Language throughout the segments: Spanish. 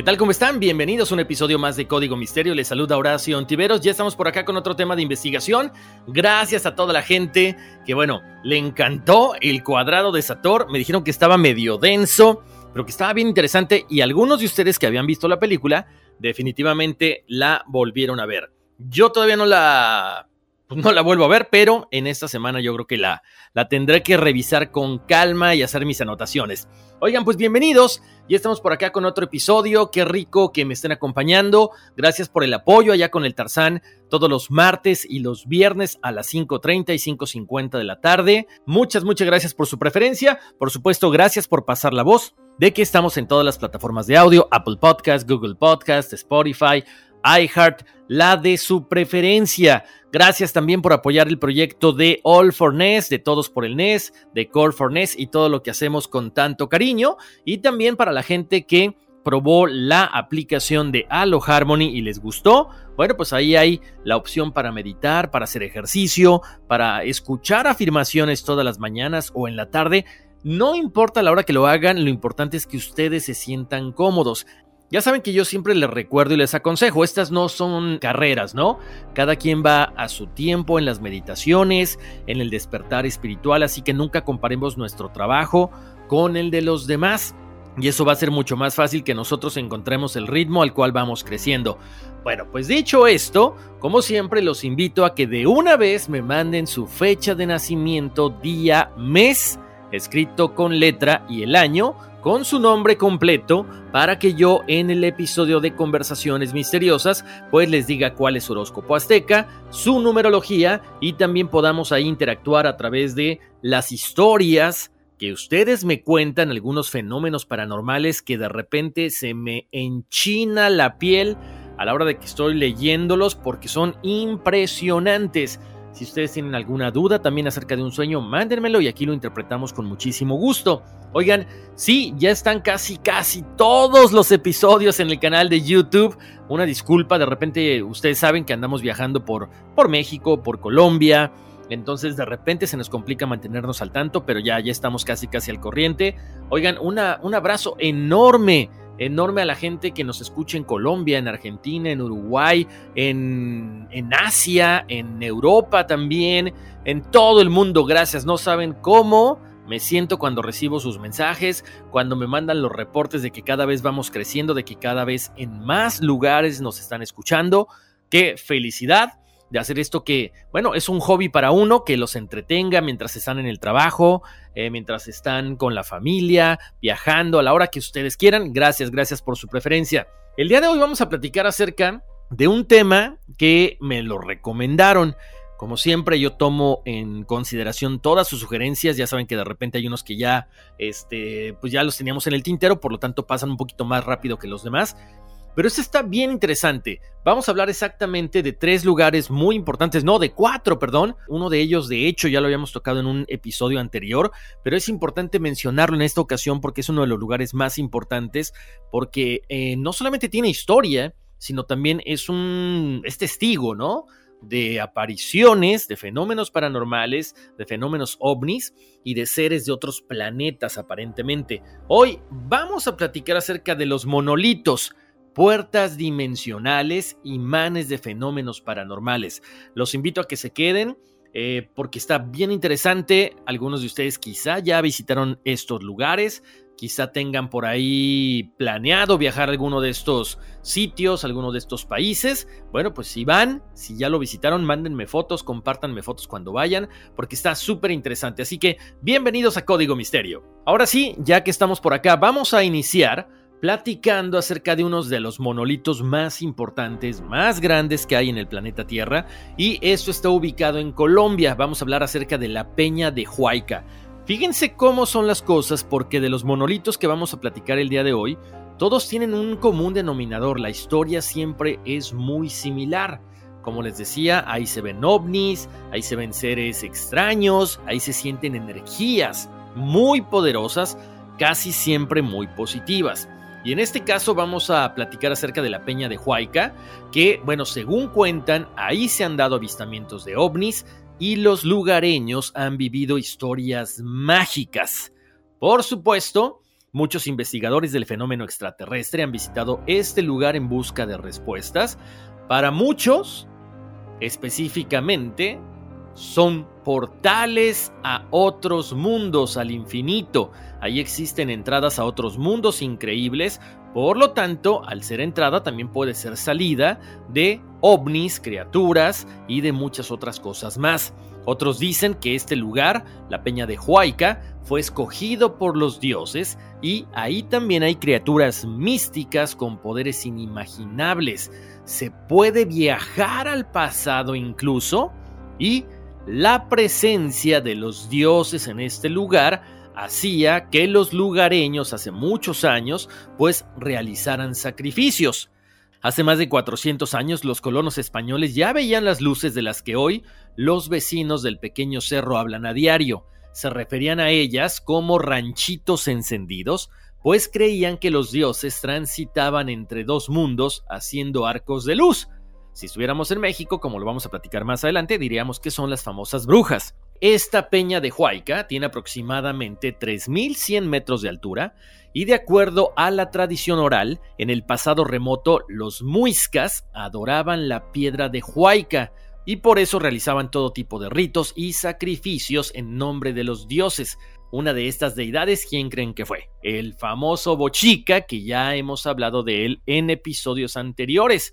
¿Qué tal? ¿Cómo están? Bienvenidos a un episodio más de Código Misterio. Les saluda Horacio Ontiveros. Ya estamos por acá con otro tema de investigación. Gracias a toda la gente que, bueno, le encantó el cuadrado de Sator. Me dijeron que estaba medio denso, pero que estaba bien interesante. Y algunos de ustedes que habían visto la película, definitivamente la volvieron a ver. Yo todavía no la pues no la vuelvo a ver, pero en esta semana yo creo que la, la tendré que revisar con calma y hacer mis anotaciones. Oigan, pues bienvenidos. Ya estamos por acá con otro episodio. Qué rico que me estén acompañando. Gracias por el apoyo allá con el Tarzán todos los martes y los viernes a las 5.30 y 5.50 de la tarde. Muchas, muchas gracias por su preferencia. Por supuesto, gracias por pasar la voz de que estamos en todas las plataformas de audio, Apple Podcast, Google Podcast, Spotify, iHeart, la de su preferencia. Gracias también por apoyar el proyecto de All for NES, de Todos por el NES, de Core for NES y todo lo que hacemos con tanto cariño. Y también para la gente que probó la aplicación de Halo Harmony y les gustó, bueno, pues ahí hay la opción para meditar, para hacer ejercicio, para escuchar afirmaciones todas las mañanas o en la tarde. No importa la hora que lo hagan, lo importante es que ustedes se sientan cómodos. Ya saben que yo siempre les recuerdo y les aconsejo, estas no son carreras, ¿no? Cada quien va a su tiempo en las meditaciones, en el despertar espiritual, así que nunca comparemos nuestro trabajo con el de los demás. Y eso va a ser mucho más fácil que nosotros encontremos el ritmo al cual vamos creciendo. Bueno, pues dicho esto, como siempre los invito a que de una vez me manden su fecha de nacimiento, día, mes, escrito con letra y el año, con su nombre completo para que yo en el episodio de Conversaciones Misteriosas pues les diga cuál es su horóscopo azteca, su numerología y también podamos ahí interactuar a través de las historias que ustedes me cuentan, algunos fenómenos paranormales que de repente se me enchina la piel a la hora de que estoy leyéndolos porque son impresionantes. Si ustedes tienen alguna duda también acerca de un sueño, mándenmelo y aquí lo interpretamos con muchísimo gusto. Oigan, sí, ya están casi, casi todos los episodios en el canal de YouTube. Una disculpa, de repente ustedes saben que andamos viajando por, por México, por Colombia. Entonces de repente se nos complica mantenernos al tanto, pero ya, ya estamos casi, casi al corriente. Oigan, una, un abrazo enorme enorme a la gente que nos escucha en Colombia, en Argentina, en Uruguay, en, en Asia, en Europa también, en todo el mundo. Gracias, no saben cómo me siento cuando recibo sus mensajes, cuando me mandan los reportes de que cada vez vamos creciendo, de que cada vez en más lugares nos están escuchando. Qué felicidad de hacer esto que, bueno, es un hobby para uno, que los entretenga mientras están en el trabajo, eh, mientras están con la familia, viajando, a la hora que ustedes quieran. Gracias, gracias por su preferencia. El día de hoy vamos a platicar acerca de un tema que me lo recomendaron. Como siempre, yo tomo en consideración todas sus sugerencias. Ya saben que de repente hay unos que ya, este, pues ya los teníamos en el tintero, por lo tanto pasan un poquito más rápido que los demás. Pero esto está bien interesante. Vamos a hablar exactamente de tres lugares muy importantes, no, de cuatro, perdón. Uno de ellos, de hecho, ya lo habíamos tocado en un episodio anterior, pero es importante mencionarlo en esta ocasión porque es uno de los lugares más importantes, porque eh, no solamente tiene historia, sino también es un es testigo, ¿no? de apariciones, de fenómenos paranormales, de fenómenos ovnis y de seres de otros planetas aparentemente. Hoy vamos a platicar acerca de los monolitos, puertas dimensionales, imanes de fenómenos paranormales. Los invito a que se queden. Eh, porque está bien interesante. Algunos de ustedes quizá ya visitaron estos lugares, quizá tengan por ahí planeado viajar a alguno de estos sitios, alguno de estos países. Bueno, pues si van, si ya lo visitaron, mándenme fotos, compártanme fotos cuando vayan, porque está súper interesante. Así que bienvenidos a Código Misterio. Ahora sí, ya que estamos por acá, vamos a iniciar platicando acerca de unos de los monolitos más importantes, más grandes que hay en el planeta Tierra, y esto está ubicado en Colombia. Vamos a hablar acerca de la Peña de Huayca. Fíjense cómo son las cosas porque de los monolitos que vamos a platicar el día de hoy, todos tienen un común denominador, la historia siempre es muy similar. Como les decía, ahí se ven ovnis, ahí se ven seres extraños, ahí se sienten energías muy poderosas, casi siempre muy positivas. Y en este caso vamos a platicar acerca de la peña de Huayca, que, bueno, según cuentan, ahí se han dado avistamientos de ovnis, y los lugareños han vivido historias mágicas. Por supuesto, muchos investigadores del fenómeno extraterrestre han visitado este lugar en busca de respuestas. Para muchos, específicamente, son portales a otros mundos, al infinito. Ahí existen entradas a otros mundos increíbles, por lo tanto, al ser entrada también puede ser salida de ovnis, criaturas y de muchas otras cosas más. Otros dicen que este lugar, la Peña de Huayca, fue escogido por los dioses y ahí también hay criaturas místicas con poderes inimaginables. Se puede viajar al pasado incluso y la presencia de los dioses en este lugar hacía que los lugareños hace muchos años pues realizaran sacrificios. Hace más de 400 años los colonos españoles ya veían las luces de las que hoy los vecinos del pequeño cerro hablan a diario. Se referían a ellas como ranchitos encendidos, pues creían que los dioses transitaban entre dos mundos haciendo arcos de luz. Si estuviéramos en México, como lo vamos a platicar más adelante, diríamos que son las famosas brujas. Esta peña de Huayca tiene aproximadamente 3.100 metros de altura y de acuerdo a la tradición oral, en el pasado remoto los muiscas adoraban la piedra de Huayca y por eso realizaban todo tipo de ritos y sacrificios en nombre de los dioses. Una de estas deidades, ¿quién creen que fue? El famoso Bochica, que ya hemos hablado de él en episodios anteriores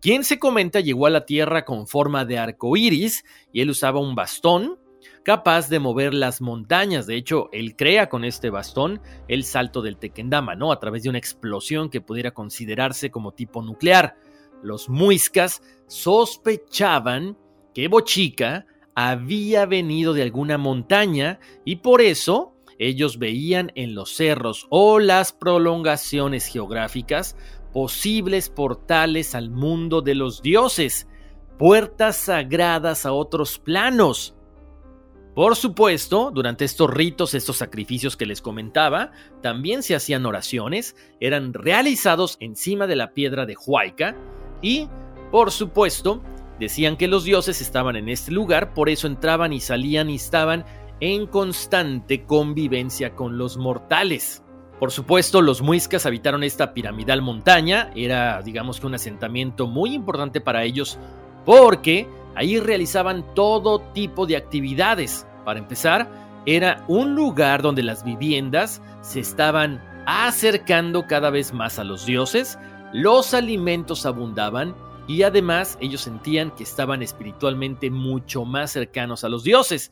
quien se comenta llegó a la Tierra con forma de arco iris y él usaba un bastón capaz de mover las montañas. De hecho, él crea con este bastón el salto del Tequendama, ¿no? A través de una explosión que pudiera considerarse como tipo nuclear. Los muiscas sospechaban que Bochica había venido de alguna montaña y por eso ellos veían en los cerros o las prolongaciones geográficas posibles portales al mundo de los dioses, puertas sagradas a otros planos. Por supuesto, durante estos ritos, estos sacrificios que les comentaba, también se hacían oraciones, eran realizados encima de la piedra de Huayca y, por supuesto, decían que los dioses estaban en este lugar, por eso entraban y salían y estaban en constante convivencia con los mortales. Por supuesto, los muiscas habitaron esta piramidal montaña, era digamos que un asentamiento muy importante para ellos porque ahí realizaban todo tipo de actividades, para empezar, era un lugar donde las viviendas se estaban acercando cada vez más a los dioses, los alimentos abundaban y además ellos sentían que estaban espiritualmente mucho más cercanos a los dioses.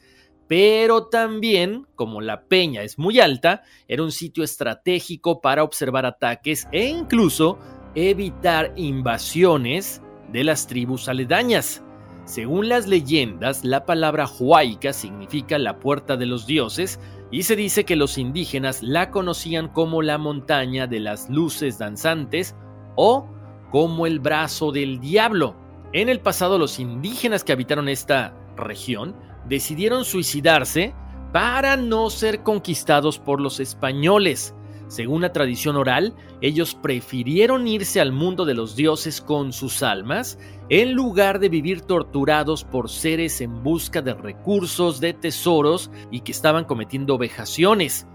Pero también, como la peña es muy alta, era un sitio estratégico para observar ataques e incluso evitar invasiones de las tribus aledañas. Según las leyendas, la palabra Huayca significa la puerta de los dioses y se dice que los indígenas la conocían como la montaña de las luces danzantes o como el brazo del diablo. En el pasado los indígenas que habitaron esta región decidieron suicidarse para no ser conquistados por los españoles. Según la tradición oral, ellos prefirieron irse al mundo de los dioses con sus almas en lugar de vivir torturados por seres en busca de recursos, de tesoros y que estaban cometiendo vejaciones.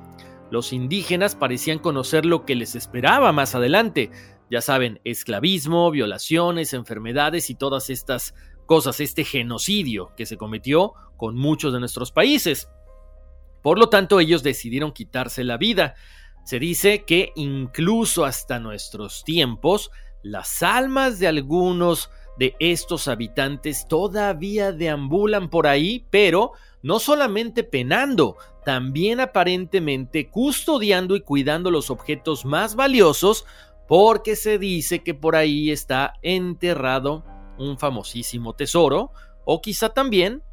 Los indígenas parecían conocer lo que les esperaba más adelante. Ya saben, esclavismo, violaciones, enfermedades y todas estas cosas, este genocidio que se cometió con muchos de nuestros países. Por lo tanto, ellos decidieron quitarse la vida. Se dice que incluso hasta nuestros tiempos, las almas de algunos de estos habitantes todavía deambulan por ahí, pero no solamente penando, también aparentemente custodiando y cuidando los objetos más valiosos, porque se dice que por ahí está enterrado un famosísimo tesoro, o quizá también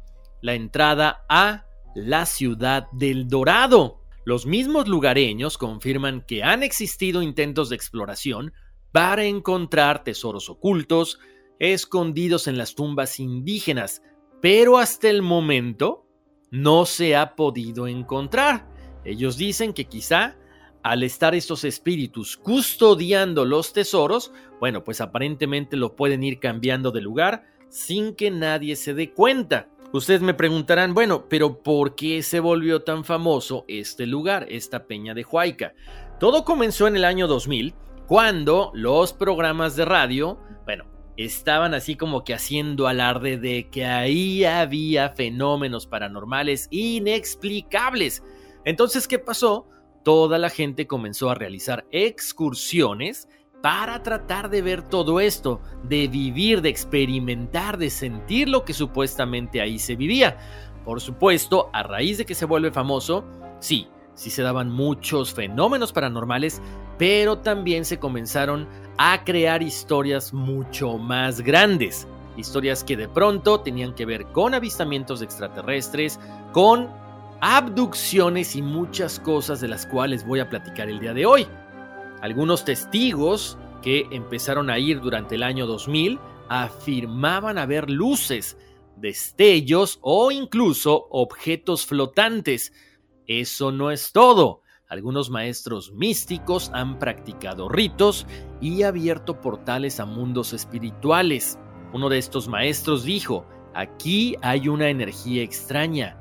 la entrada a la ciudad del Dorado. Los mismos lugareños confirman que han existido intentos de exploración para encontrar tesoros ocultos escondidos en las tumbas indígenas, pero hasta el momento no se ha podido encontrar. Ellos dicen que quizá al estar estos espíritus custodiando los tesoros, bueno, pues aparentemente lo pueden ir cambiando de lugar sin que nadie se dé cuenta. Ustedes me preguntarán, bueno, pero ¿por qué se volvió tan famoso este lugar, esta peña de Huayca? Todo comenzó en el año 2000, cuando los programas de radio, bueno, estaban así como que haciendo alarde de que ahí había fenómenos paranormales inexplicables. Entonces, ¿qué pasó? Toda la gente comenzó a realizar excursiones para tratar de ver todo esto, de vivir, de experimentar, de sentir lo que supuestamente ahí se vivía. Por supuesto, a raíz de que se vuelve famoso, sí, sí se daban muchos fenómenos paranormales, pero también se comenzaron a crear historias mucho más grandes. Historias que de pronto tenían que ver con avistamientos extraterrestres, con abducciones y muchas cosas de las cuales voy a platicar el día de hoy. Algunos testigos que empezaron a ir durante el año 2000 afirmaban haber luces, destellos o incluso objetos flotantes. Eso no es todo. Algunos maestros místicos han practicado ritos y abierto portales a mundos espirituales. Uno de estos maestros dijo, aquí hay una energía extraña.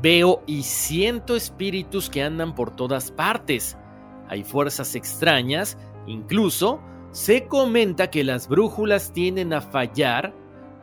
Veo y siento espíritus que andan por todas partes hay fuerzas extrañas, incluso se comenta que las brújulas tienden a fallar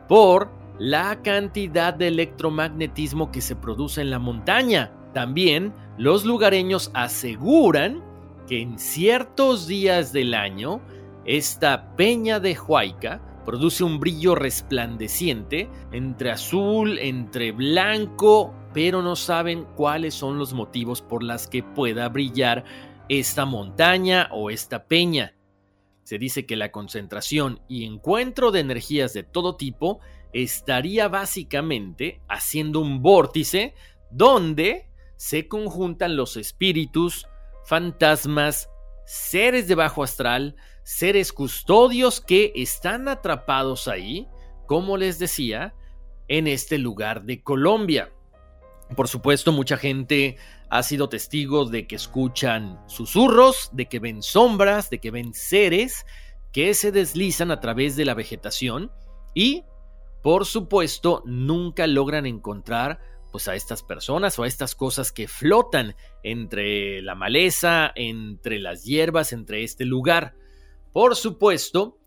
por la cantidad de electromagnetismo que se produce en la montaña. También los lugareños aseguran que en ciertos días del año esta peña de Huayca produce un brillo resplandeciente entre azul, entre blanco, pero no saben cuáles son los motivos por las que pueda brillar esta montaña o esta peña. Se dice que la concentración y encuentro de energías de todo tipo estaría básicamente haciendo un vórtice donde se conjuntan los espíritus, fantasmas, seres de bajo astral, seres custodios que están atrapados ahí, como les decía, en este lugar de Colombia. Por supuesto, mucha gente ha sido testigo de que escuchan susurros, de que ven sombras, de que ven seres que se deslizan a través de la vegetación y, por supuesto, nunca logran encontrar pues a estas personas o a estas cosas que flotan entre la maleza, entre las hierbas, entre este lugar. Por supuesto,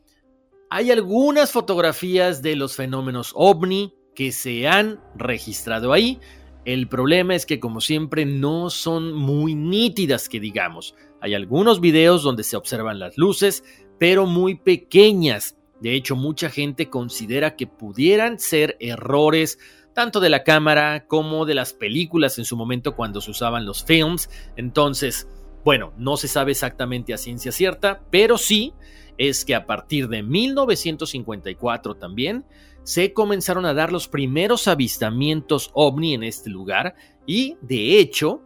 hay algunas fotografías de los fenómenos ovni que se han registrado ahí, el problema es que como siempre no son muy nítidas que digamos. Hay algunos videos donde se observan las luces, pero muy pequeñas. De hecho, mucha gente considera que pudieran ser errores tanto de la cámara como de las películas en su momento cuando se usaban los films. Entonces, bueno, no se sabe exactamente a ciencia cierta, pero sí es que a partir de 1954 también se comenzaron a dar los primeros avistamientos ovni en este lugar y de hecho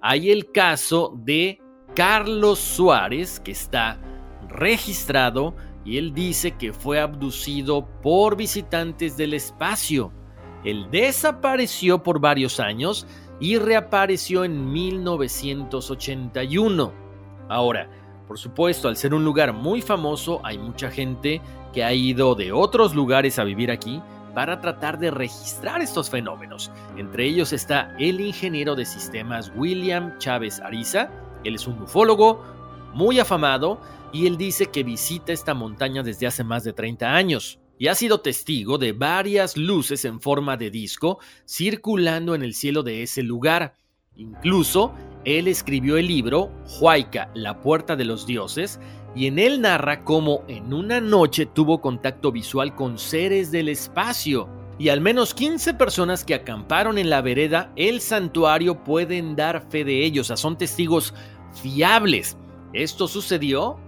hay el caso de Carlos Suárez que está registrado y él dice que fue abducido por visitantes del espacio. Él desapareció por varios años y reapareció en 1981. Ahora, por supuesto, al ser un lugar muy famoso, hay mucha gente que ha ido de otros lugares a vivir aquí para tratar de registrar estos fenómenos. Entre ellos está el ingeniero de sistemas William Chávez Ariza. Él es un ufólogo muy afamado y él dice que visita esta montaña desde hace más de 30 años y ha sido testigo de varias luces en forma de disco circulando en el cielo de ese lugar. Incluso, él escribió el libro Huayca, la puerta de los dioses, y en él narra cómo en una noche tuvo contacto visual con seres del espacio. Y al menos 15 personas que acamparon en la vereda, el santuario pueden dar fe de ellos, o sea, son testigos fiables. Esto sucedió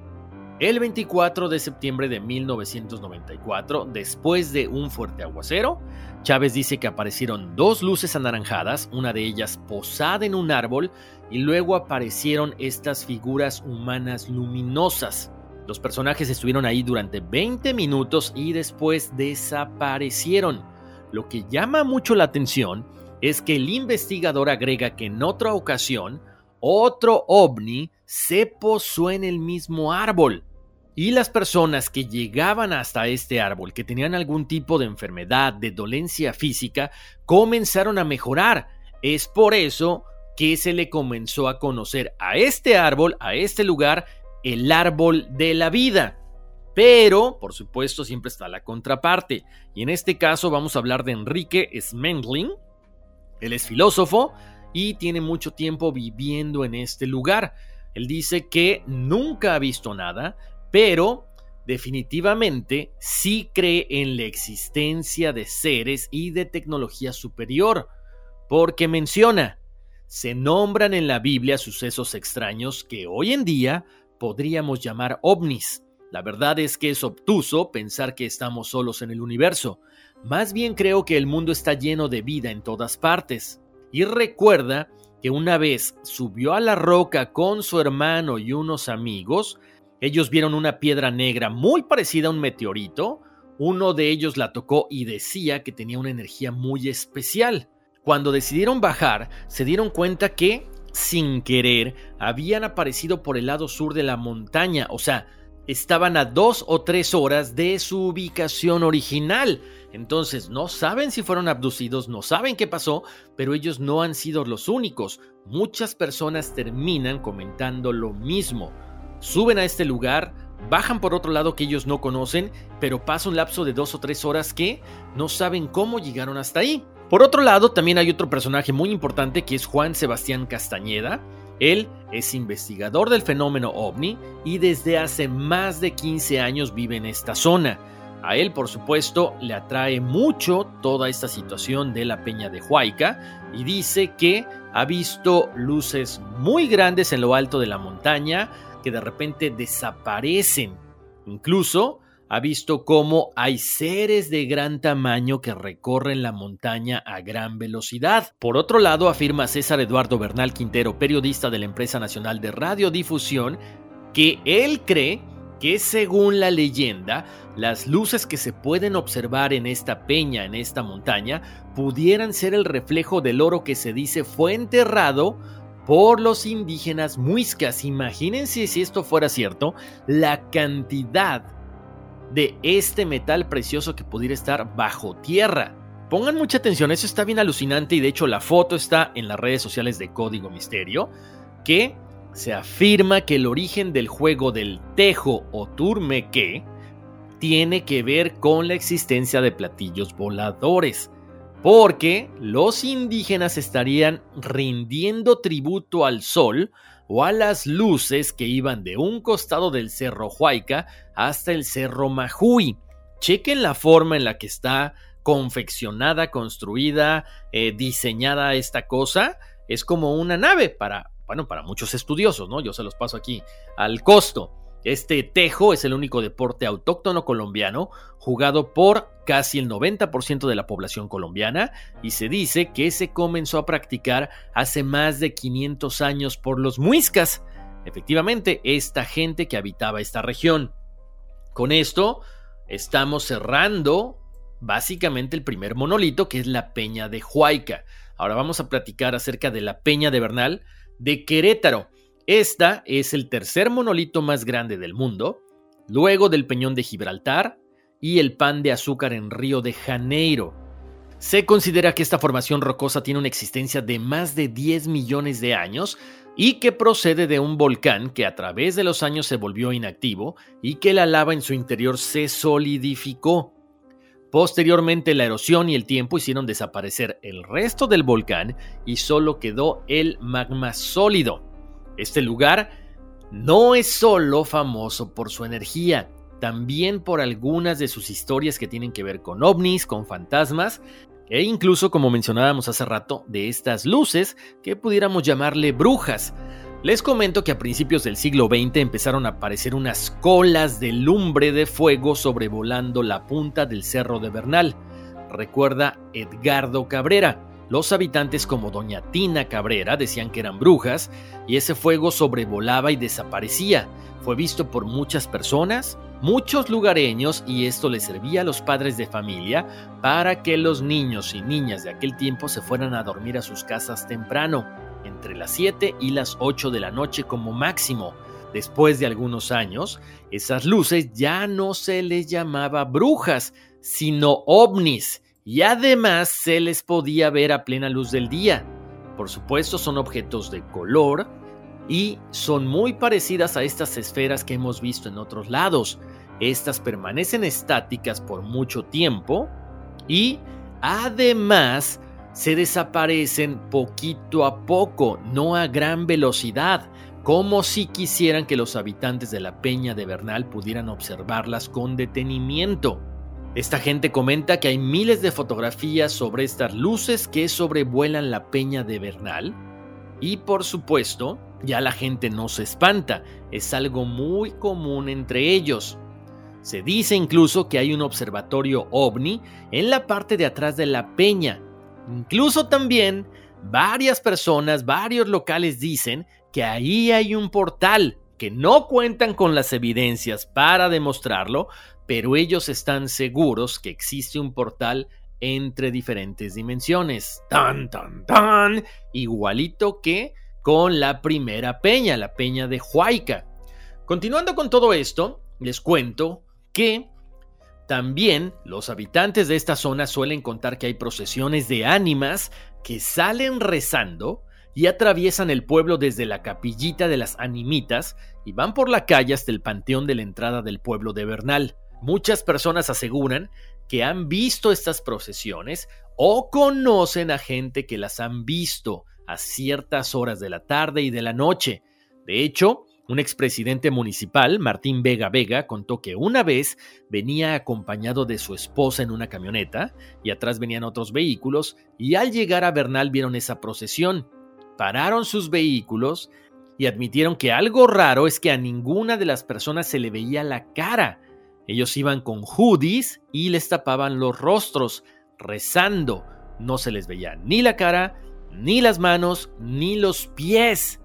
el 24 de septiembre de 1994, después de un fuerte aguacero, Chávez dice que aparecieron dos luces anaranjadas, una de ellas posada en un árbol, y luego aparecieron estas figuras humanas luminosas. Los personajes estuvieron ahí durante 20 minutos y después desaparecieron. Lo que llama mucho la atención es que el investigador agrega que en otra ocasión, otro ovni se posó en el mismo árbol. Y las personas que llegaban hasta este árbol, que tenían algún tipo de enfermedad, de dolencia física, comenzaron a mejorar. Es por eso que se le comenzó a conocer a este árbol, a este lugar, el árbol de la vida. Pero, por supuesto, siempre está la contraparte. Y en este caso vamos a hablar de Enrique Smendling. Él es filósofo y tiene mucho tiempo viviendo en este lugar. Él dice que nunca ha visto nada, pero definitivamente sí cree en la existencia de seres y de tecnología superior, porque menciona, se nombran en la Biblia sucesos extraños que hoy en día podríamos llamar ovnis. La verdad es que es obtuso pensar que estamos solos en el universo. Más bien creo que el mundo está lleno de vida en todas partes. Y recuerda que una vez subió a la roca con su hermano y unos amigos, ellos vieron una piedra negra muy parecida a un meteorito. Uno de ellos la tocó y decía que tenía una energía muy especial. Cuando decidieron bajar, se dieron cuenta que, sin querer, habían aparecido por el lado sur de la montaña, o sea, estaban a dos o tres horas de su ubicación original. Entonces no saben si fueron abducidos, no saben qué pasó, pero ellos no han sido los únicos. Muchas personas terminan comentando lo mismo. Suben a este lugar, bajan por otro lado que ellos no conocen, pero pasa un lapso de dos o tres horas que no saben cómo llegaron hasta ahí. Por otro lado, también hay otro personaje muy importante que es Juan Sebastián Castañeda. Él es investigador del fenómeno ovni y desde hace más de 15 años vive en esta zona. A él, por supuesto, le atrae mucho toda esta situación de la Peña de Huayca y dice que ha visto luces muy grandes en lo alto de la montaña, que de repente desaparecen. Incluso ha visto cómo hay seres de gran tamaño que recorren la montaña a gran velocidad. Por otro lado, afirma César Eduardo Bernal Quintero, periodista de la Empresa Nacional de Radiodifusión, que él cree que según la leyenda, las luces que se pueden observar en esta peña, en esta montaña, pudieran ser el reflejo del oro que se dice fue enterrado por los indígenas muiscas. Imagínense si esto fuera cierto, la cantidad de este metal precioso que pudiera estar bajo tierra. Pongan mucha atención, eso está bien alucinante y de hecho la foto está en las redes sociales de Código Misterio, que se afirma que el origen del juego del tejo o turmeque tiene que ver con la existencia de platillos voladores porque los indígenas estarían rindiendo tributo al sol o a las luces que iban de un costado del cerro Huayca hasta el cerro Majuy. Chequen la forma en la que está confeccionada, construida, eh, diseñada esta cosa. Es como una nave para, bueno, para muchos estudiosos, ¿no? Yo se los paso aquí al costo. Este tejo es el único deporte autóctono colombiano jugado por casi el 90% de la población colombiana y se dice que se comenzó a practicar hace más de 500 años por los muiscas, efectivamente esta gente que habitaba esta región. Con esto estamos cerrando básicamente el primer monolito que es la Peña de Huayca. Ahora vamos a platicar acerca de la Peña de Bernal de Querétaro. Esta es el tercer monolito más grande del mundo, luego del Peñón de Gibraltar y el Pan de Azúcar en Río de Janeiro. Se considera que esta formación rocosa tiene una existencia de más de 10 millones de años y que procede de un volcán que a través de los años se volvió inactivo y que la lava en su interior se solidificó. Posteriormente la erosión y el tiempo hicieron desaparecer el resto del volcán y solo quedó el magma sólido. Este lugar no es solo famoso por su energía, también por algunas de sus historias que tienen que ver con ovnis, con fantasmas e incluso, como mencionábamos hace rato, de estas luces que pudiéramos llamarle brujas. Les comento que a principios del siglo XX empezaron a aparecer unas colas de lumbre de fuego sobrevolando la punta del Cerro de Bernal. Recuerda Edgardo Cabrera. Los habitantes como Doña Tina Cabrera decían que eran brujas y ese fuego sobrevolaba y desaparecía. Fue visto por muchas personas, muchos lugareños y esto le servía a los padres de familia para que los niños y niñas de aquel tiempo se fueran a dormir a sus casas temprano, entre las 7 y las 8 de la noche como máximo. Después de algunos años, esas luces ya no se les llamaba brujas, sino ovnis, y además se les podía ver a plena luz del día. Por supuesto, son objetos de color, y son muy parecidas a estas esferas que hemos visto en otros lados. Estas permanecen estáticas por mucho tiempo y además se desaparecen poquito a poco, no a gran velocidad, como si quisieran que los habitantes de la peña de Bernal pudieran observarlas con detenimiento. Esta gente comenta que hay miles de fotografías sobre estas luces que sobrevuelan la peña de Bernal y por supuesto ya la gente no se espanta, es algo muy común entre ellos. Se dice incluso que hay un observatorio ovni en la parte de atrás de la peña. Incluso también varias personas, varios locales dicen que ahí hay un portal, que no cuentan con las evidencias para demostrarlo, pero ellos están seguros que existe un portal entre diferentes dimensiones. Tan, tan, tan. Igualito que con la primera peña, la peña de Huayca. Continuando con todo esto, les cuento que también los habitantes de esta zona suelen contar que hay procesiones de ánimas que salen rezando y atraviesan el pueblo desde la capillita de las animitas y van por la calle hasta el panteón de la entrada del pueblo de Bernal. Muchas personas aseguran que han visto estas procesiones o conocen a gente que las han visto a ciertas horas de la tarde y de la noche. De hecho, un expresidente municipal, Martín Vega Vega, contó que una vez venía acompañado de su esposa en una camioneta y atrás venían otros vehículos y al llegar a Bernal vieron esa procesión. Pararon sus vehículos y admitieron que algo raro es que a ninguna de las personas se le veía la cara. Ellos iban con hoodies y les tapaban los rostros, rezando. No se les veía ni la cara ni las manos, ni los pies.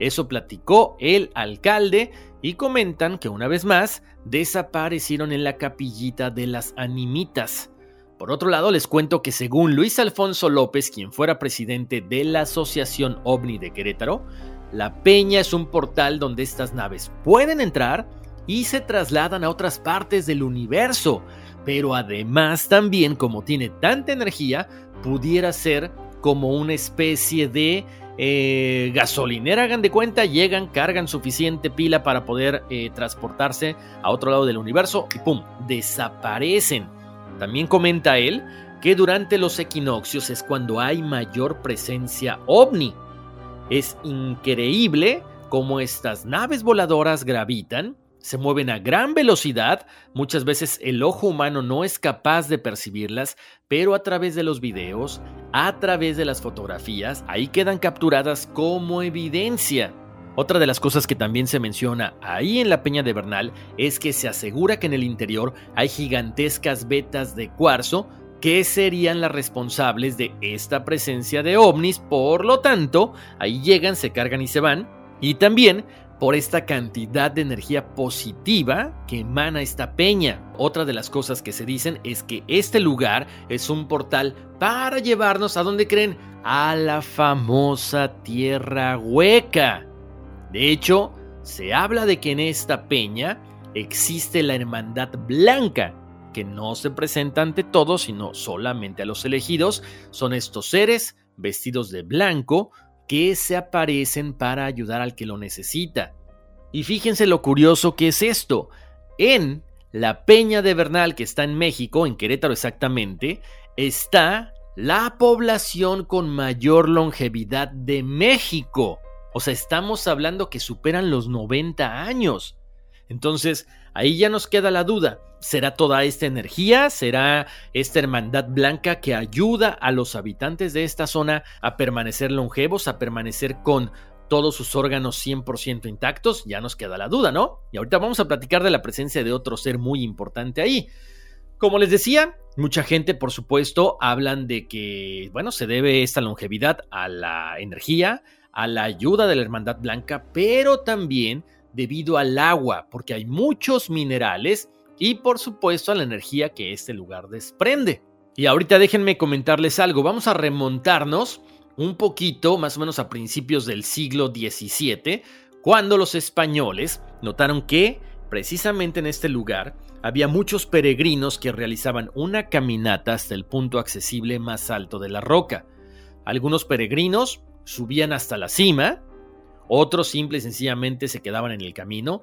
Eso platicó el alcalde y comentan que una vez más desaparecieron en la capillita de las animitas. Por otro lado, les cuento que según Luis Alfonso López, quien fuera presidente de la Asociación OVNI de Querétaro, la peña es un portal donde estas naves pueden entrar y se trasladan a otras partes del universo, pero además también como tiene tanta energía, pudiera ser como una especie de eh, gasolinera, hagan de cuenta, llegan, cargan suficiente pila para poder eh, transportarse a otro lado del universo y ¡pum! desaparecen. También comenta él que durante los equinoccios es cuando hay mayor presencia ovni. Es increíble cómo estas naves voladoras gravitan se mueven a gran velocidad, muchas veces el ojo humano no es capaz de percibirlas, pero a través de los videos, a través de las fotografías, ahí quedan capturadas como evidencia. Otra de las cosas que también se menciona ahí en la Peña de Bernal es que se asegura que en el interior hay gigantescas vetas de cuarzo que serían las responsables de esta presencia de ovnis, por lo tanto, ahí llegan, se cargan y se van, y también por esta cantidad de energía positiva que emana esta peña. Otra de las cosas que se dicen es que este lugar es un portal para llevarnos a donde creen a la famosa Tierra Hueca. De hecho, se habla de que en esta peña existe la Hermandad Blanca, que no se presenta ante todos, sino solamente a los elegidos. Son estos seres vestidos de blanco que se aparecen para ayudar al que lo necesita. Y fíjense lo curioso que es esto. En la Peña de Bernal, que está en México, en Querétaro exactamente, está la población con mayor longevidad de México. O sea, estamos hablando que superan los 90 años. Entonces, ahí ya nos queda la duda. ¿Será toda esta energía? ¿Será esta hermandad blanca que ayuda a los habitantes de esta zona a permanecer longevos, a permanecer con todos sus órganos 100% intactos? Ya nos queda la duda, ¿no? Y ahorita vamos a platicar de la presencia de otro ser muy importante ahí. Como les decía, mucha gente, por supuesto, hablan de que, bueno, se debe esta longevidad a la energía, a la ayuda de la Hermandad Blanca, pero también debido al agua, porque hay muchos minerales y por supuesto a la energía que este lugar desprende. Y ahorita déjenme comentarles algo, vamos a remontarnos un poquito, más o menos a principios del siglo XVII, cuando los españoles notaron que precisamente en este lugar había muchos peregrinos que realizaban una caminata hasta el punto accesible más alto de la roca. Algunos peregrinos subían hasta la cima, otros simple y sencillamente se quedaban en el camino,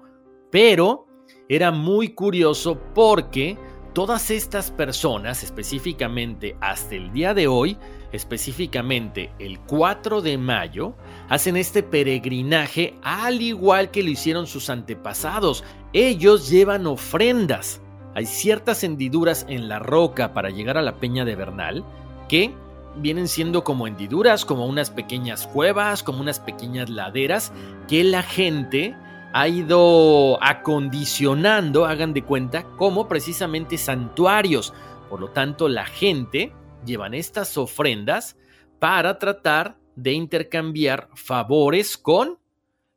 pero era muy curioso porque todas estas personas, específicamente hasta el día de hoy, específicamente el 4 de mayo, hacen este peregrinaje al igual que lo hicieron sus antepasados. Ellos llevan ofrendas. Hay ciertas hendiduras en la roca para llegar a la peña de Bernal que vienen siendo como hendiduras, como unas pequeñas cuevas, como unas pequeñas laderas que la gente ha ido acondicionando, hagan de cuenta, como precisamente santuarios. Por lo tanto, la gente llevan estas ofrendas para tratar de intercambiar favores con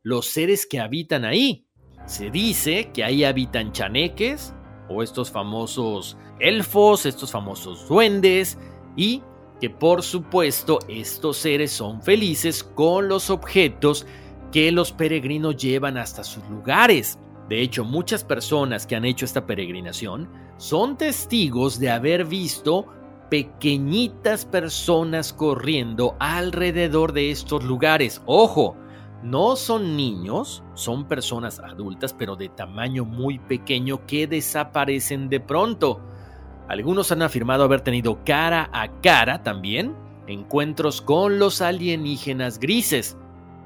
los seres que habitan ahí. Se dice que ahí habitan chaneques o estos famosos elfos, estos famosos duendes y que por supuesto estos seres son felices con los objetos que los peregrinos llevan hasta sus lugares. De hecho, muchas personas que han hecho esta peregrinación son testigos de haber visto pequeñitas personas corriendo alrededor de estos lugares. Ojo, no son niños, son personas adultas, pero de tamaño muy pequeño que desaparecen de pronto. Algunos han afirmado haber tenido cara a cara también encuentros con los alienígenas grises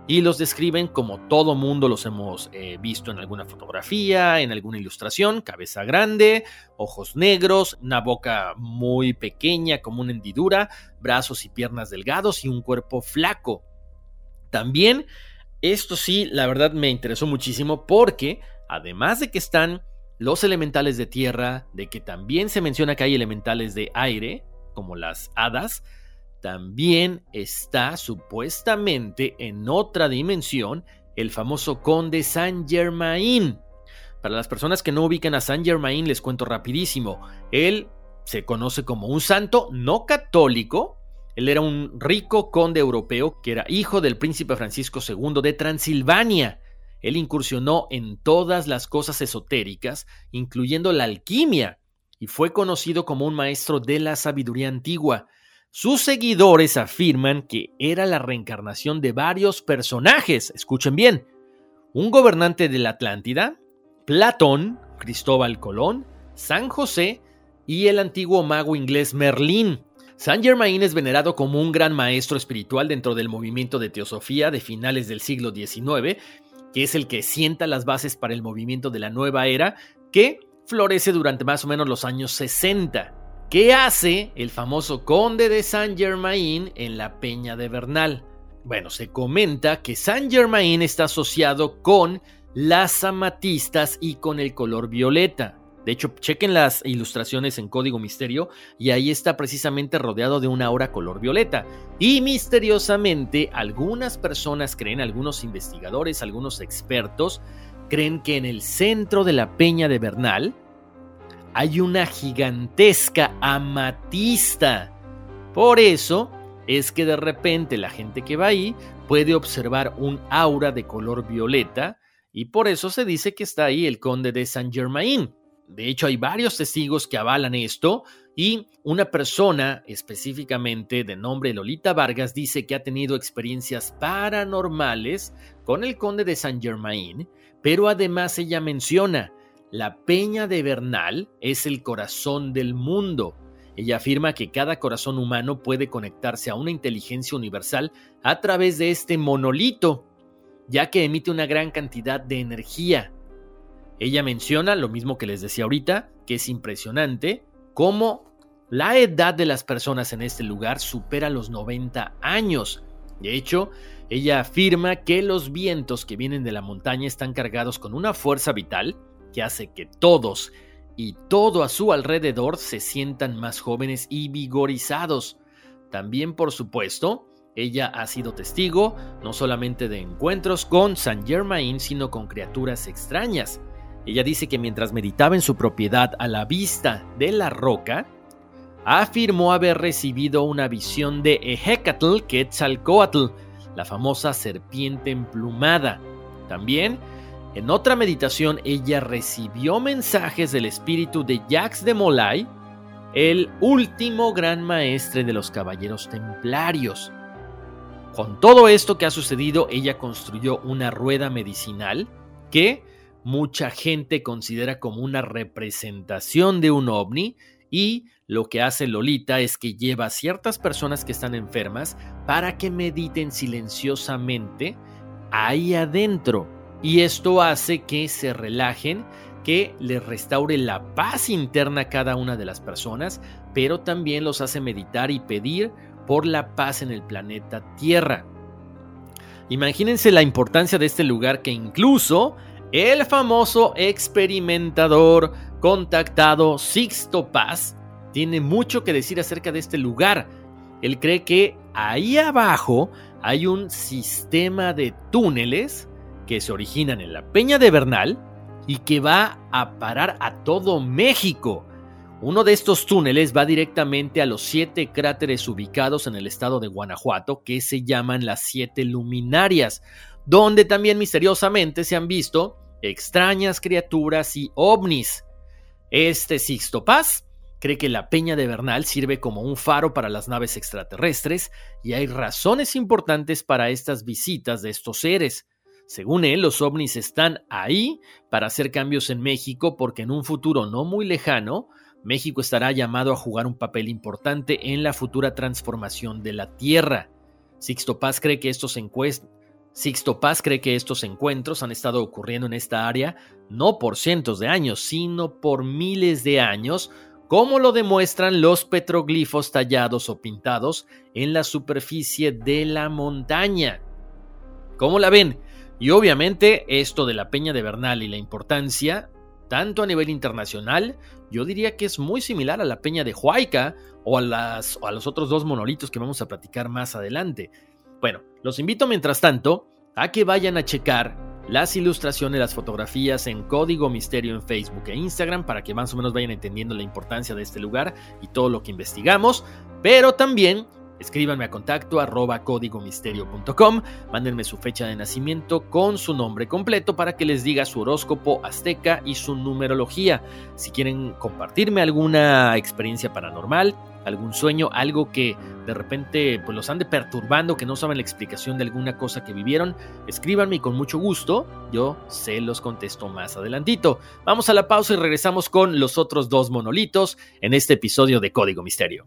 y los describen como todo mundo los hemos eh, visto en alguna fotografía, en alguna ilustración, cabeza grande, ojos negros, una boca muy pequeña como una hendidura, brazos y piernas delgados y un cuerpo flaco. También, esto sí, la verdad me interesó muchísimo porque, además de que están los elementales de tierra, de que también se menciona que hay elementales de aire, como las hadas, también está supuestamente en otra dimensión el famoso conde Saint Germain. Para las personas que no ubican a Saint Germain les cuento rapidísimo. Él se conoce como un santo no católico. Él era un rico conde europeo que era hijo del príncipe Francisco II de Transilvania. Él incursionó en todas las cosas esotéricas, incluyendo la alquimia, y fue conocido como un maestro de la sabiduría antigua. Sus seguidores afirman que era la reencarnación de varios personajes, escuchen bien, un gobernante de la Atlántida, Platón, Cristóbal Colón, San José y el antiguo mago inglés Merlín. Saint Germain es venerado como un gran maestro espiritual dentro del movimiento de teosofía de finales del siglo XIX, que es el que sienta las bases para el movimiento de la nueva era, que florece durante más o menos los años 60. ¿Qué hace el famoso conde de Saint Germain en la Peña de Bernal? Bueno, se comenta que Saint Germain está asociado con las amatistas y con el color violeta. De hecho, chequen las ilustraciones en código misterio y ahí está precisamente rodeado de una aura color violeta. Y misteriosamente, algunas personas creen, algunos investigadores, algunos expertos, creen que en el centro de la peña de Bernal hay una gigantesca amatista. Por eso es que de repente la gente que va ahí puede observar un aura de color violeta y por eso se dice que está ahí el conde de Saint Germain. De hecho, hay varios testigos que avalan esto y una persona específicamente de nombre Lolita Vargas dice que ha tenido experiencias paranormales con el conde de Saint Germain, pero además ella menciona, la peña de Bernal es el corazón del mundo. Ella afirma que cada corazón humano puede conectarse a una inteligencia universal a través de este monolito, ya que emite una gran cantidad de energía ella menciona lo mismo que les decía ahorita, que es impresionante cómo la edad de las personas en este lugar supera los 90 años. De hecho, ella afirma que los vientos que vienen de la montaña están cargados con una fuerza vital que hace que todos y todo a su alrededor se sientan más jóvenes y vigorizados. También, por supuesto, ella ha sido testigo no solamente de encuentros con Saint Germain, sino con criaturas extrañas. Ella dice que mientras meditaba en su propiedad a la vista de la roca, afirmó haber recibido una visión de Ehecatl Quetzalcoatl, la famosa serpiente emplumada. También, en otra meditación, ella recibió mensajes del espíritu de Jacques de Molay, el último gran maestre de los caballeros templarios. Con todo esto que ha sucedido, ella construyó una rueda medicinal que mucha gente considera como una representación de un ovni y lo que hace Lolita es que lleva a ciertas personas que están enfermas para que mediten silenciosamente ahí adentro. Y esto hace que se relajen, que les restaure la paz interna a cada una de las personas, pero también los hace meditar y pedir por la paz en el planeta Tierra. Imagínense la importancia de este lugar que incluso el famoso experimentador contactado Sixto Paz tiene mucho que decir acerca de este lugar. Él cree que ahí abajo hay un sistema de túneles que se originan en la Peña de Bernal y que va a parar a todo México. Uno de estos túneles va directamente a los siete cráteres ubicados en el estado de Guanajuato que se llaman las siete luminarias, donde también misteriosamente se han visto extrañas criaturas y ovnis. Este Sixto Paz cree que la Peña de Bernal sirve como un faro para las naves extraterrestres y hay razones importantes para estas visitas de estos seres. Según él, los ovnis están ahí para hacer cambios en México porque en un futuro no muy lejano, México estará llamado a jugar un papel importante en la futura transformación de la Tierra. Sixto Paz cree que estos, encuestos cree que estos encuentros han estado ocurriendo en esta área no por cientos de años, sino por miles de años, como lo demuestran los petroglifos tallados o pintados en la superficie de la montaña. ¿Cómo la ven? Y obviamente esto de la Peña de Bernal y la importancia, tanto a nivel internacional, yo diría que es muy similar a la Peña de Huayca o a, las, o a los otros dos monolitos que vamos a platicar más adelante. Bueno, los invito mientras tanto a que vayan a checar las ilustraciones, las fotografías en Código Misterio en Facebook e Instagram para que más o menos vayan entendiendo la importancia de este lugar y todo lo que investigamos, pero también Escríbanme a contacto arroba códigomisterio.com, mándenme su fecha de nacimiento con su nombre completo para que les diga su horóscopo azteca y su numerología. Si quieren compartirme alguna experiencia paranormal, algún sueño, algo que de repente pues, los ande perturbando, que no saben la explicación de alguna cosa que vivieron, escríbanme y con mucho gusto yo se los contesto más adelantito. Vamos a la pausa y regresamos con los otros dos monolitos en este episodio de Código Misterio.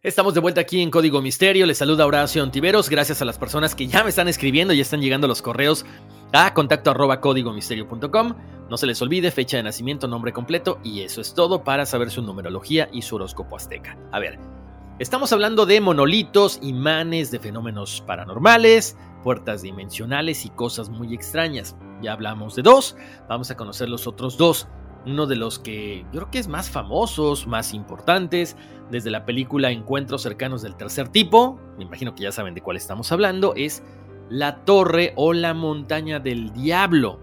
Estamos de vuelta aquí en Código Misterio. Les saluda Horacio Ontiveros. Gracias a las personas que ya me están escribiendo y están llegando los correos a contacto arroba códigomisterio.com. No se les olvide fecha de nacimiento, nombre completo y eso es todo para saber su numerología y su horóscopo azteca. A ver, estamos hablando de monolitos, imanes, de fenómenos paranormales, puertas dimensionales y cosas muy extrañas. Ya hablamos de dos, vamos a conocer los otros dos uno de los que yo creo que es más famosos, más importantes, desde la película Encuentros cercanos del tercer tipo, me imagino que ya saben de cuál estamos hablando, es la torre o la montaña del diablo.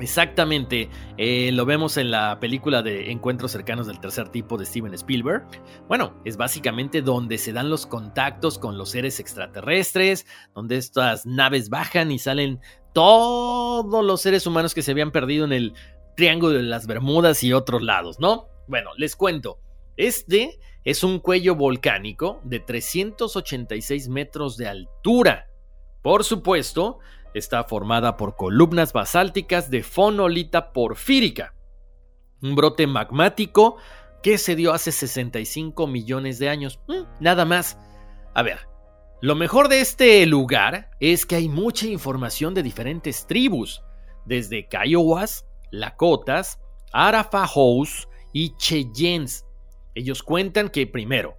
Exactamente, eh, lo vemos en la película de Encuentros cercanos del tercer tipo de Steven Spielberg. Bueno, es básicamente donde se dan los contactos con los seres extraterrestres, donde estas naves bajan y salen todos los seres humanos que se habían perdido en el Triángulo de las Bermudas y otros lados, ¿no? Bueno, les cuento. Este es un cuello volcánico de 386 metros de altura. Por supuesto, está formada por columnas basálticas de fonolita porfírica, un brote magmático que se dio hace 65 millones de años. Mm, nada más. A ver, lo mejor de este lugar es que hay mucha información de diferentes tribus, desde Kiowas Lakotas, Arafahous y Cheyennes. Ellos cuentan que primero,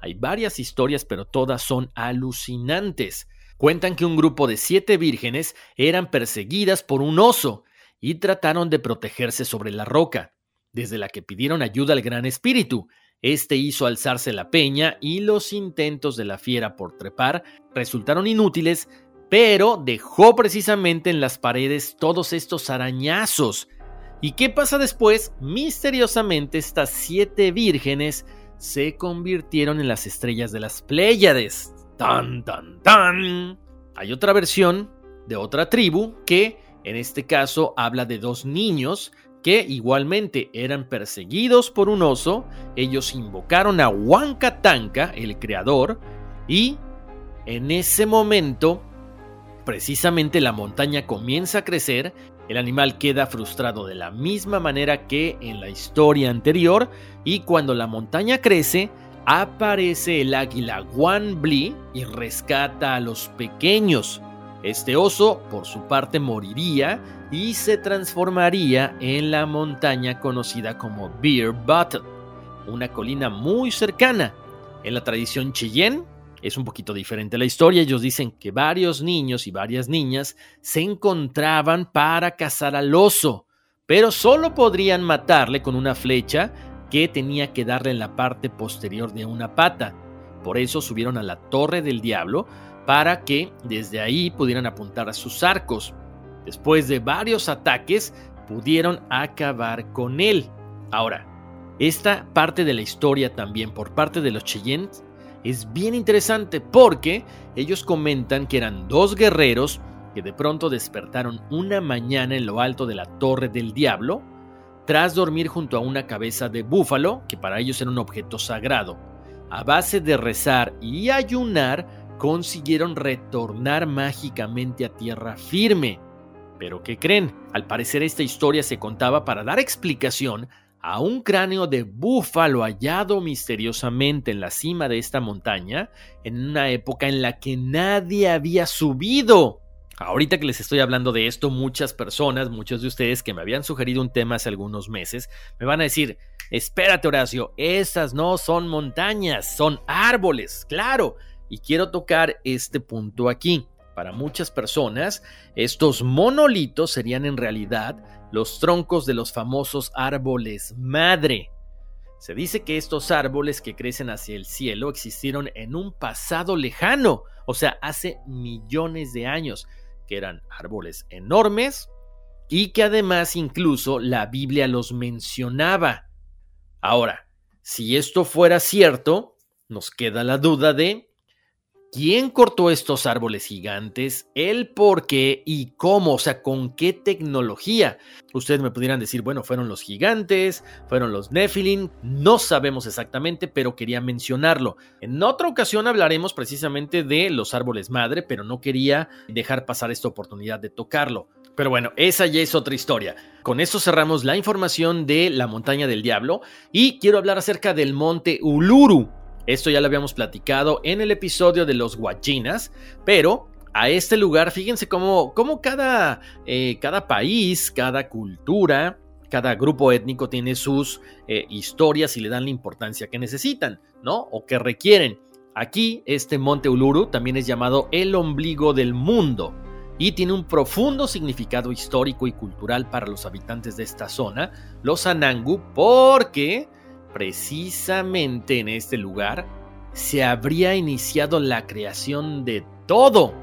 hay varias historias pero todas son alucinantes. Cuentan que un grupo de siete vírgenes eran perseguidas por un oso y trataron de protegerse sobre la roca, desde la que pidieron ayuda al Gran Espíritu. Este hizo alzarse la peña y los intentos de la fiera por trepar resultaron inútiles pero dejó precisamente en las paredes todos estos arañazos. ¿Y qué pasa después? Misteriosamente estas siete vírgenes se convirtieron en las estrellas de las Pléyades. ¡Tan, tan, tan! Hay otra versión de otra tribu que, en este caso, habla de dos niños que igualmente eran perseguidos por un oso. Ellos invocaron a Huancatanca, el creador, y en ese momento precisamente la montaña comienza a crecer, el animal queda frustrado de la misma manera que en la historia anterior y cuando la montaña crece, aparece el águila Wanbli y rescata a los pequeños. Este oso, por su parte, moriría y se transformaría en la montaña conocida como Beer Bottom, una colina muy cercana. En la tradición Cheyenne, es un poquito diferente la historia. Ellos dicen que varios niños y varias niñas se encontraban para cazar al oso, pero solo podrían matarle con una flecha que tenía que darle en la parte posterior de una pata. Por eso subieron a la Torre del Diablo para que desde ahí pudieran apuntar a sus arcos. Después de varios ataques, pudieron acabar con él. Ahora, esta parte de la historia también por parte de los Cheyennes es bien interesante porque ellos comentan que eran dos guerreros que de pronto despertaron una mañana en lo alto de la Torre del Diablo, tras dormir junto a una cabeza de búfalo, que para ellos era un objeto sagrado. A base de rezar y ayunar, consiguieron retornar mágicamente a tierra firme. Pero ¿qué creen? Al parecer esta historia se contaba para dar explicación a un cráneo de búfalo hallado misteriosamente en la cima de esta montaña en una época en la que nadie había subido. Ahorita que les estoy hablando de esto, muchas personas, muchos de ustedes que me habían sugerido un tema hace algunos meses, me van a decir, espérate Horacio, esas no son montañas, son árboles, claro. Y quiero tocar este punto aquí. Para muchas personas, estos monolitos serían en realidad los troncos de los famosos árboles madre. Se dice que estos árboles que crecen hacia el cielo existieron en un pasado lejano, o sea, hace millones de años, que eran árboles enormes y que además incluso la Biblia los mencionaba. Ahora, si esto fuera cierto, nos queda la duda de ¿Quién cortó estos árboles gigantes? ¿El por qué y cómo? O sea, ¿con qué tecnología? Ustedes me pudieran decir, bueno, fueron los gigantes, fueron los Nephilim, no sabemos exactamente, pero quería mencionarlo. En otra ocasión hablaremos precisamente de los árboles madre, pero no quería dejar pasar esta oportunidad de tocarlo. Pero bueno, esa ya es otra historia. Con esto cerramos la información de la montaña del diablo y quiero hablar acerca del monte Uluru. Esto ya lo habíamos platicado en el episodio de los Guachinas, pero a este lugar, fíjense cómo, cada, eh, cada país, cada cultura, cada grupo étnico tiene sus eh, historias y le dan la importancia que necesitan, ¿no? O que requieren. Aquí, este monte Uluru también es llamado el ombligo del mundo y tiene un profundo significado histórico y cultural para los habitantes de esta zona, los Anangu, porque precisamente en este lugar se habría iniciado la creación de todo.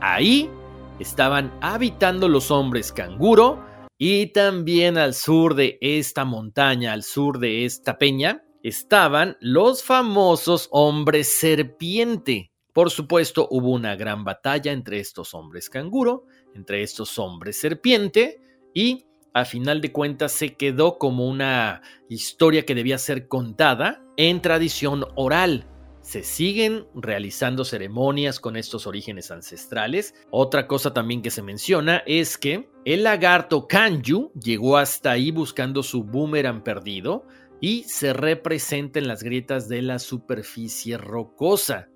Ahí estaban habitando los hombres canguro y también al sur de esta montaña, al sur de esta peña, estaban los famosos hombres serpiente. Por supuesto, hubo una gran batalla entre estos hombres canguro, entre estos hombres serpiente, y a final de cuentas se quedó como una historia que debía ser contada en tradición oral. Se siguen realizando ceremonias con estos orígenes ancestrales. Otra cosa también que se menciona es que el lagarto Kanju llegó hasta ahí buscando su boomerang perdido y se representa en las grietas de la superficie rocosa.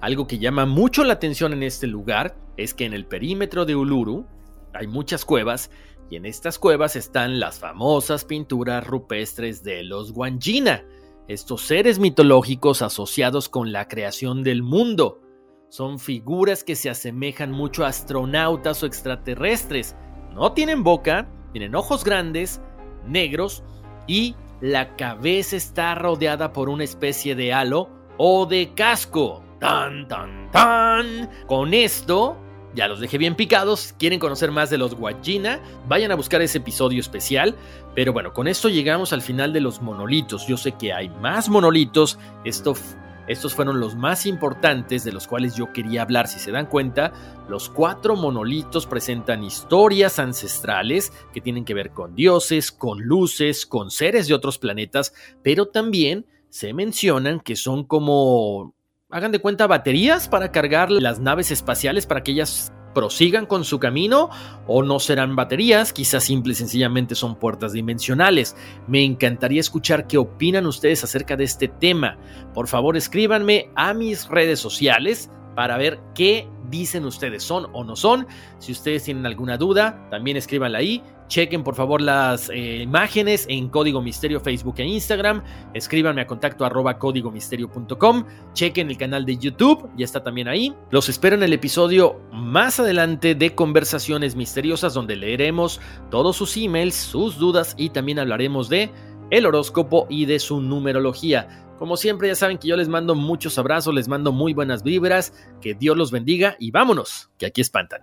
Algo que llama mucho la atención en este lugar es que en el perímetro de Uluru hay muchas cuevas y en estas cuevas están las famosas pinturas rupestres de los Guanjina, estos seres mitológicos asociados con la creación del mundo. Son figuras que se asemejan mucho a astronautas o extraterrestres. No tienen boca, tienen ojos grandes, negros y la cabeza está rodeada por una especie de halo o de casco. Tan, tan, tan. Con esto ya los dejé bien picados. ¿Quieren conocer más de los Guajina? Vayan a buscar ese episodio especial. Pero bueno, con esto llegamos al final de los monolitos. Yo sé que hay más monolitos. estos fueron los más importantes de los cuales yo quería hablar. Si se dan cuenta, los cuatro monolitos presentan historias ancestrales que tienen que ver con dioses, con luces, con seres de otros planetas, pero también se mencionan que son como hagan de cuenta baterías para cargar las naves espaciales para que ellas prosigan con su camino o no serán baterías, quizás simple y sencillamente son puertas dimensionales. Me encantaría escuchar qué opinan ustedes acerca de este tema. Por favor, escríbanme a mis redes sociales para ver qué dicen ustedes, son o no son. Si ustedes tienen alguna duda, también escríbanla ahí. Chequen por favor las eh, imágenes en Código Misterio Facebook e Instagram. Escríbanme a contacto arroba códigomisterio.com. Chequen el canal de YouTube, ya está también ahí. Los espero en el episodio más adelante de Conversaciones Misteriosas, donde leeremos todos sus emails, sus dudas y también hablaremos de el horóscopo y de su numerología. Como siempre, ya saben que yo les mando muchos abrazos, les mando muy buenas vibras, que Dios los bendiga y vámonos, que aquí espantan.